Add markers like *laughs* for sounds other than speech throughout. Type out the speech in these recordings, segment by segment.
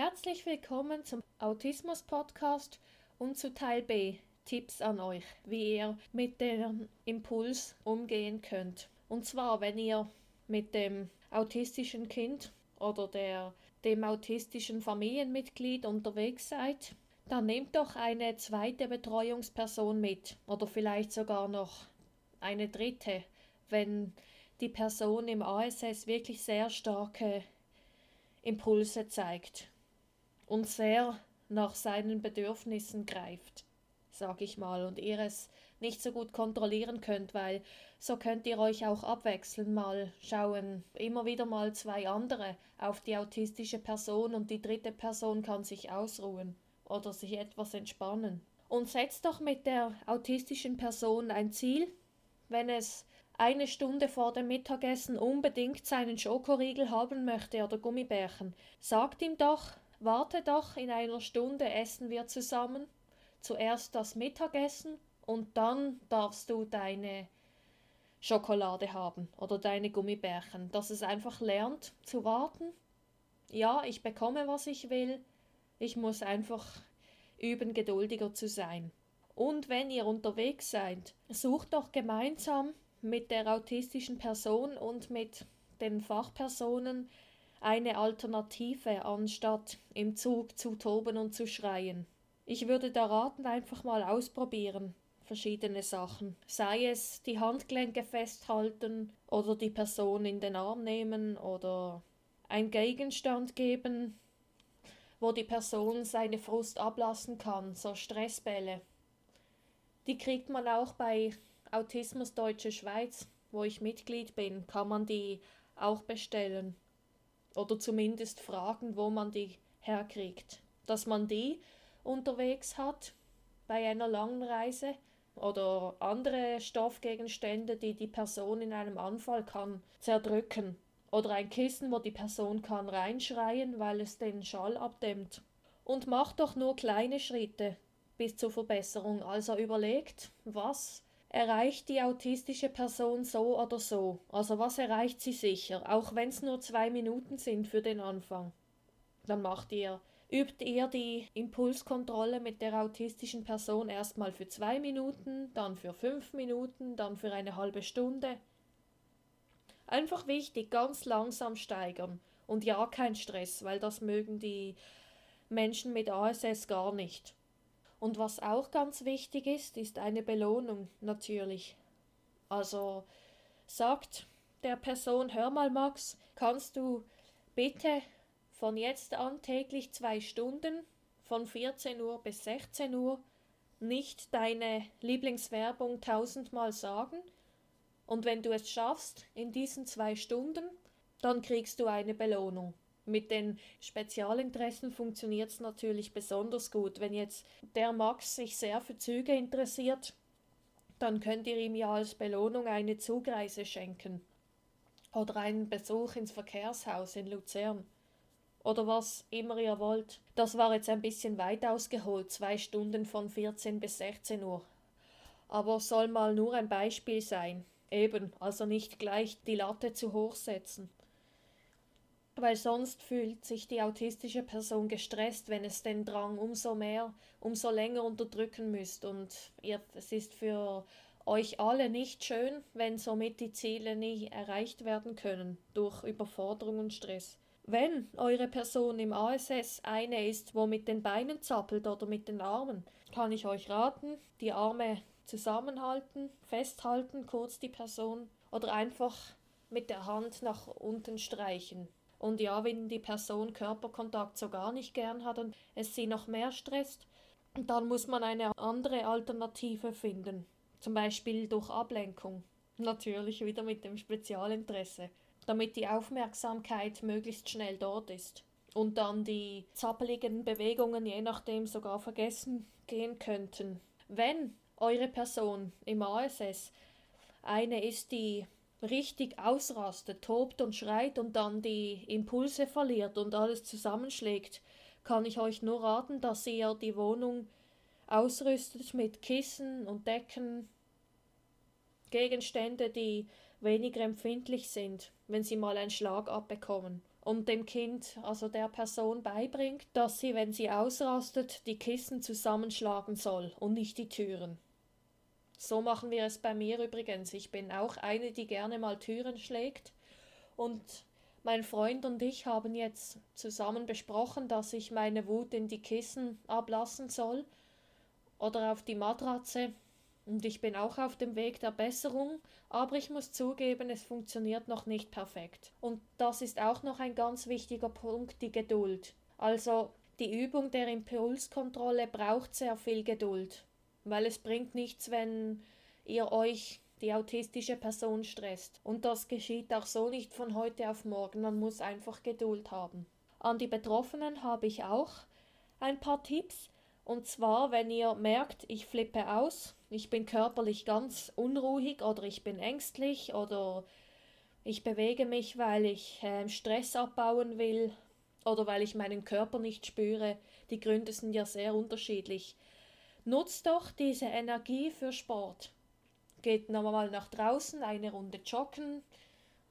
Herzlich willkommen zum Autismus Podcast und zu Teil B Tipps an euch, wie ihr mit dem Impuls umgehen könnt. Und zwar, wenn ihr mit dem autistischen Kind oder der, dem autistischen Familienmitglied unterwegs seid, dann nehmt doch eine zweite Betreuungsperson mit oder vielleicht sogar noch eine dritte, wenn die Person im ASS wirklich sehr starke Impulse zeigt und sehr nach seinen Bedürfnissen greift, sag ich mal, und ihr es nicht so gut kontrollieren könnt, weil so könnt ihr euch auch abwechseln, mal schauen, immer wieder mal zwei andere auf die autistische Person und die dritte Person kann sich ausruhen oder sich etwas entspannen. Und setzt doch mit der autistischen Person ein Ziel, wenn es eine Stunde vor dem Mittagessen unbedingt seinen Schokoriegel haben möchte oder Gummibärchen, sagt ihm doch, warte doch, in einer Stunde essen wir zusammen, zuerst das Mittagessen und dann darfst du deine Schokolade haben oder deine Gummibärchen, dass es einfach lernt zu warten. Ja, ich bekomme, was ich will, ich muss einfach üben, geduldiger zu sein. Und wenn ihr unterwegs seid, sucht doch gemeinsam mit der autistischen Person und mit den Fachpersonen eine Alternative, anstatt im Zug zu toben und zu schreien. Ich würde da raten, einfach mal ausprobieren, verschiedene Sachen. Sei es die Handgelenke festhalten oder die Person in den Arm nehmen oder ein Gegenstand geben, wo die Person seine Frust ablassen kann, so Stressbälle. Die kriegt man auch bei Autismus Deutsche Schweiz, wo ich Mitglied bin, kann man die auch bestellen. Oder zumindest fragen, wo man die herkriegt. Dass man die unterwegs hat bei einer langen Reise oder andere Stoffgegenstände, die die Person in einem Anfall kann zerdrücken. Oder ein Kissen, wo die Person kann reinschreien, weil es den Schall abdämmt. Und macht doch nur kleine Schritte bis zur Verbesserung. Also überlegt, was erreicht die autistische Person so oder so. Also was erreicht sie sicher, auch wenn es nur zwei Minuten sind für den Anfang. Dann macht ihr, übt ihr die Impulskontrolle mit der autistischen Person erstmal für zwei Minuten, dann für fünf Minuten, dann für eine halbe Stunde. Einfach wichtig, ganz langsam steigern. Und ja, kein Stress, weil das mögen die Menschen mit ASS gar nicht. Und was auch ganz wichtig ist, ist eine Belohnung natürlich. Also sagt der Person, hör mal Max, kannst du bitte von jetzt an täglich zwei Stunden von 14 Uhr bis 16 Uhr nicht deine Lieblingswerbung tausendmal sagen und wenn du es schaffst in diesen zwei Stunden, dann kriegst du eine Belohnung. Mit den Spezialinteressen funktioniert es natürlich besonders gut. Wenn jetzt der Max sich sehr für Züge interessiert, dann könnt ihr ihm ja als Belohnung eine Zugreise schenken. Oder einen Besuch ins Verkehrshaus in Luzern. Oder was immer ihr wollt. Das war jetzt ein bisschen weit ausgeholt, zwei Stunden von 14 bis 16 Uhr. Aber soll mal nur ein Beispiel sein. Eben, also nicht gleich die Latte zu hoch setzen weil sonst fühlt sich die autistische Person gestresst, wenn es den Drang umso mehr, umso länger unterdrücken müsst. Und ihr, es ist für euch alle nicht schön, wenn somit die Ziele nie erreicht werden können durch Überforderung und Stress. Wenn eure Person im ASS eine ist, wo mit den Beinen zappelt oder mit den Armen, kann ich euch raten, die Arme zusammenhalten, festhalten, kurz die Person oder einfach mit der Hand nach unten streichen. Und ja, wenn die Person Körperkontakt so gar nicht gern hat und es sie noch mehr stresst, dann muss man eine andere Alternative finden. Zum Beispiel durch Ablenkung. Natürlich wieder mit dem Spezialinteresse. Damit die Aufmerksamkeit möglichst schnell dort ist. Und dann die zappeligen Bewegungen je nachdem sogar vergessen gehen könnten. Wenn eure Person im ASS eine ist, die richtig ausrastet, tobt und schreit und dann die Impulse verliert und alles zusammenschlägt, kann ich euch nur raten, dass ihr die Wohnung ausrüstet mit Kissen und Decken, Gegenstände, die weniger empfindlich sind, wenn sie mal einen Schlag abbekommen und dem Kind, also der Person beibringt, dass sie, wenn sie ausrastet, die Kissen zusammenschlagen soll und nicht die Türen. So machen wir es bei mir übrigens. Ich bin auch eine, die gerne mal Türen schlägt. Und mein Freund und ich haben jetzt zusammen besprochen, dass ich meine Wut in die Kissen ablassen soll oder auf die Matratze. Und ich bin auch auf dem Weg der Besserung, aber ich muss zugeben, es funktioniert noch nicht perfekt. Und das ist auch noch ein ganz wichtiger Punkt, die Geduld. Also die Übung der Impulskontrolle braucht sehr viel Geduld weil es bringt nichts, wenn ihr euch die autistische Person stresst. Und das geschieht auch so nicht von heute auf morgen. Man muss einfach Geduld haben. An die Betroffenen habe ich auch ein paar Tipps. Und zwar, wenn ihr merkt, ich flippe aus, ich bin körperlich ganz unruhig oder ich bin ängstlich oder ich bewege mich, weil ich äh, Stress abbauen will oder weil ich meinen Körper nicht spüre. Die Gründe sind ja sehr unterschiedlich. Nutzt doch diese Energie für Sport. Geht nochmal nach draußen eine Runde joggen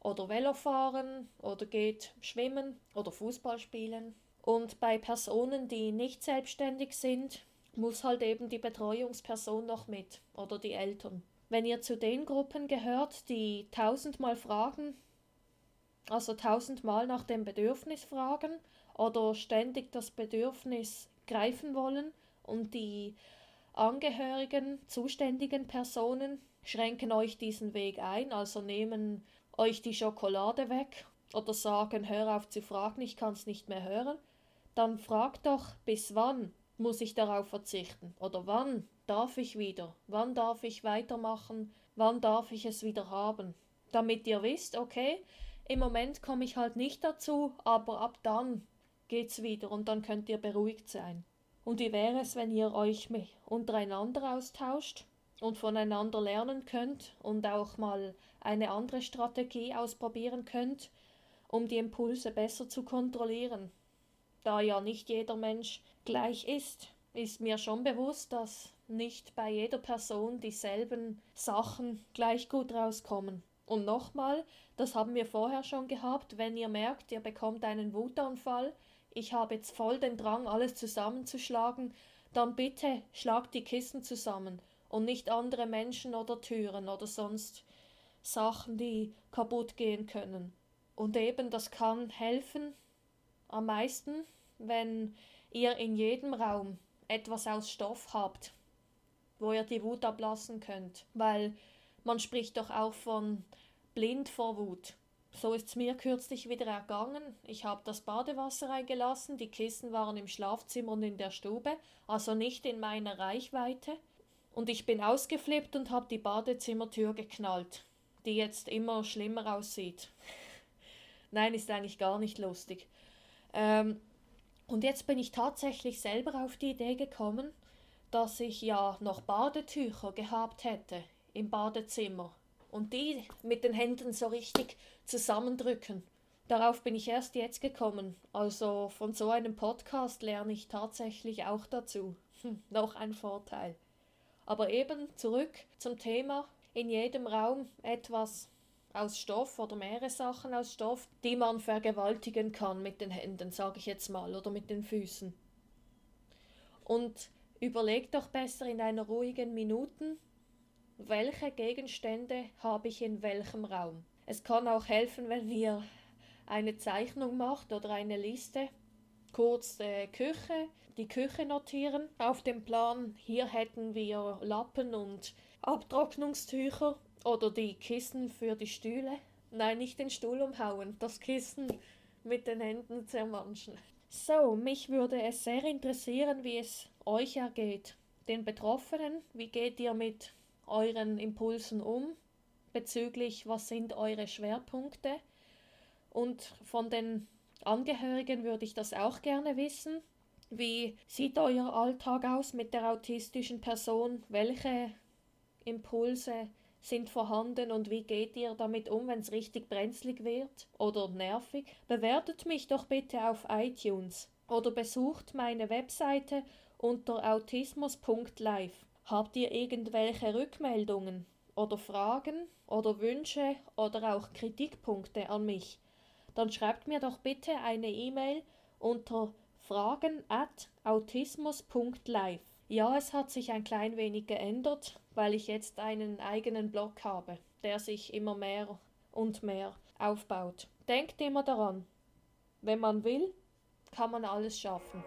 oder Velofahren oder geht schwimmen oder Fußball spielen. Und bei Personen, die nicht selbstständig sind, muss halt eben die Betreuungsperson noch mit oder die Eltern. Wenn ihr zu den Gruppen gehört, die tausendmal fragen, also tausendmal nach dem Bedürfnis fragen oder ständig das Bedürfnis greifen wollen und die Angehörigen, zuständigen Personen schränken euch diesen Weg ein, also nehmen euch die Schokolade weg oder sagen, hör auf zu fragen, ich kann es nicht mehr hören, dann fragt doch, bis wann muss ich darauf verzichten? Oder wann darf ich wieder, wann darf ich weitermachen, wann darf ich es wieder haben, damit ihr wisst, okay, im Moment komme ich halt nicht dazu, aber ab dann geht's wieder und dann könnt ihr beruhigt sein. Und wie wäre es, wenn ihr euch untereinander austauscht und voneinander lernen könnt und auch mal eine andere Strategie ausprobieren könnt, um die Impulse besser zu kontrollieren? Da ja nicht jeder Mensch gleich ist, ist mir schon bewusst, dass nicht bei jeder Person dieselben Sachen gleich gut rauskommen. Und nochmal, das haben wir vorher schon gehabt, wenn ihr merkt, ihr bekommt einen Wutanfall, ich habe jetzt voll den Drang, alles zusammenzuschlagen, dann bitte schlagt die Kissen zusammen und nicht andere Menschen oder Türen oder sonst Sachen, die kaputt gehen können. Und eben, das kann helfen am meisten, wenn ihr in jedem Raum etwas aus Stoff habt, wo ihr die Wut ablassen könnt, weil man spricht doch auch von blind vor Wut. So ist es mir kürzlich wieder ergangen. Ich habe das Badewasser eingelassen, die Kissen waren im Schlafzimmer und in der Stube, also nicht in meiner Reichweite. Und ich bin ausgeflippt und habe die Badezimmertür geknallt, die jetzt immer schlimmer aussieht. *laughs* Nein, ist eigentlich gar nicht lustig. Ähm, und jetzt bin ich tatsächlich selber auf die Idee gekommen, dass ich ja noch Badetücher gehabt hätte im Badezimmer und die mit den Händen so richtig zusammendrücken. Darauf bin ich erst jetzt gekommen. Also von so einem Podcast lerne ich tatsächlich auch dazu. Hm, noch ein Vorteil. Aber eben zurück zum Thema. In jedem Raum etwas aus Stoff oder mehrere Sachen aus Stoff, die man vergewaltigen kann mit den Händen, sage ich jetzt mal, oder mit den Füßen. Und überlegt doch besser in einer ruhigen Minute, welche Gegenstände habe ich in welchem Raum. Es kann auch helfen, wenn ihr eine Zeichnung macht oder eine Liste. Kurz äh, Küche, die Küche notieren. Auf dem Plan hier hätten wir Lappen und Abtrocknungstücher oder die Kissen für die Stühle. Nein, nicht den Stuhl umhauen, das Kissen mit den Händen zermanschen. So, mich würde es sehr interessieren, wie es euch ergeht. Den Betroffenen, wie geht ihr mit euren Impulsen um bezüglich, was sind eure Schwerpunkte. Und von den Angehörigen würde ich das auch gerne wissen. Wie sieht euer Alltag aus mit der autistischen Person? Welche Impulse sind vorhanden und wie geht ihr damit um, wenn es richtig brenzlig wird oder nervig? Bewertet mich doch bitte auf iTunes oder besucht meine Webseite unter autismus.live. Habt ihr irgendwelche Rückmeldungen oder Fragen oder Wünsche oder auch Kritikpunkte an mich? dann schreibt mir doch bitte eine E-Mail unter fragen at autismus.live. Ja, es hat sich ein klein wenig geändert, weil ich jetzt einen eigenen Blog habe, der sich immer mehr und mehr aufbaut. Denkt immer daran, wenn man will, kann man alles schaffen.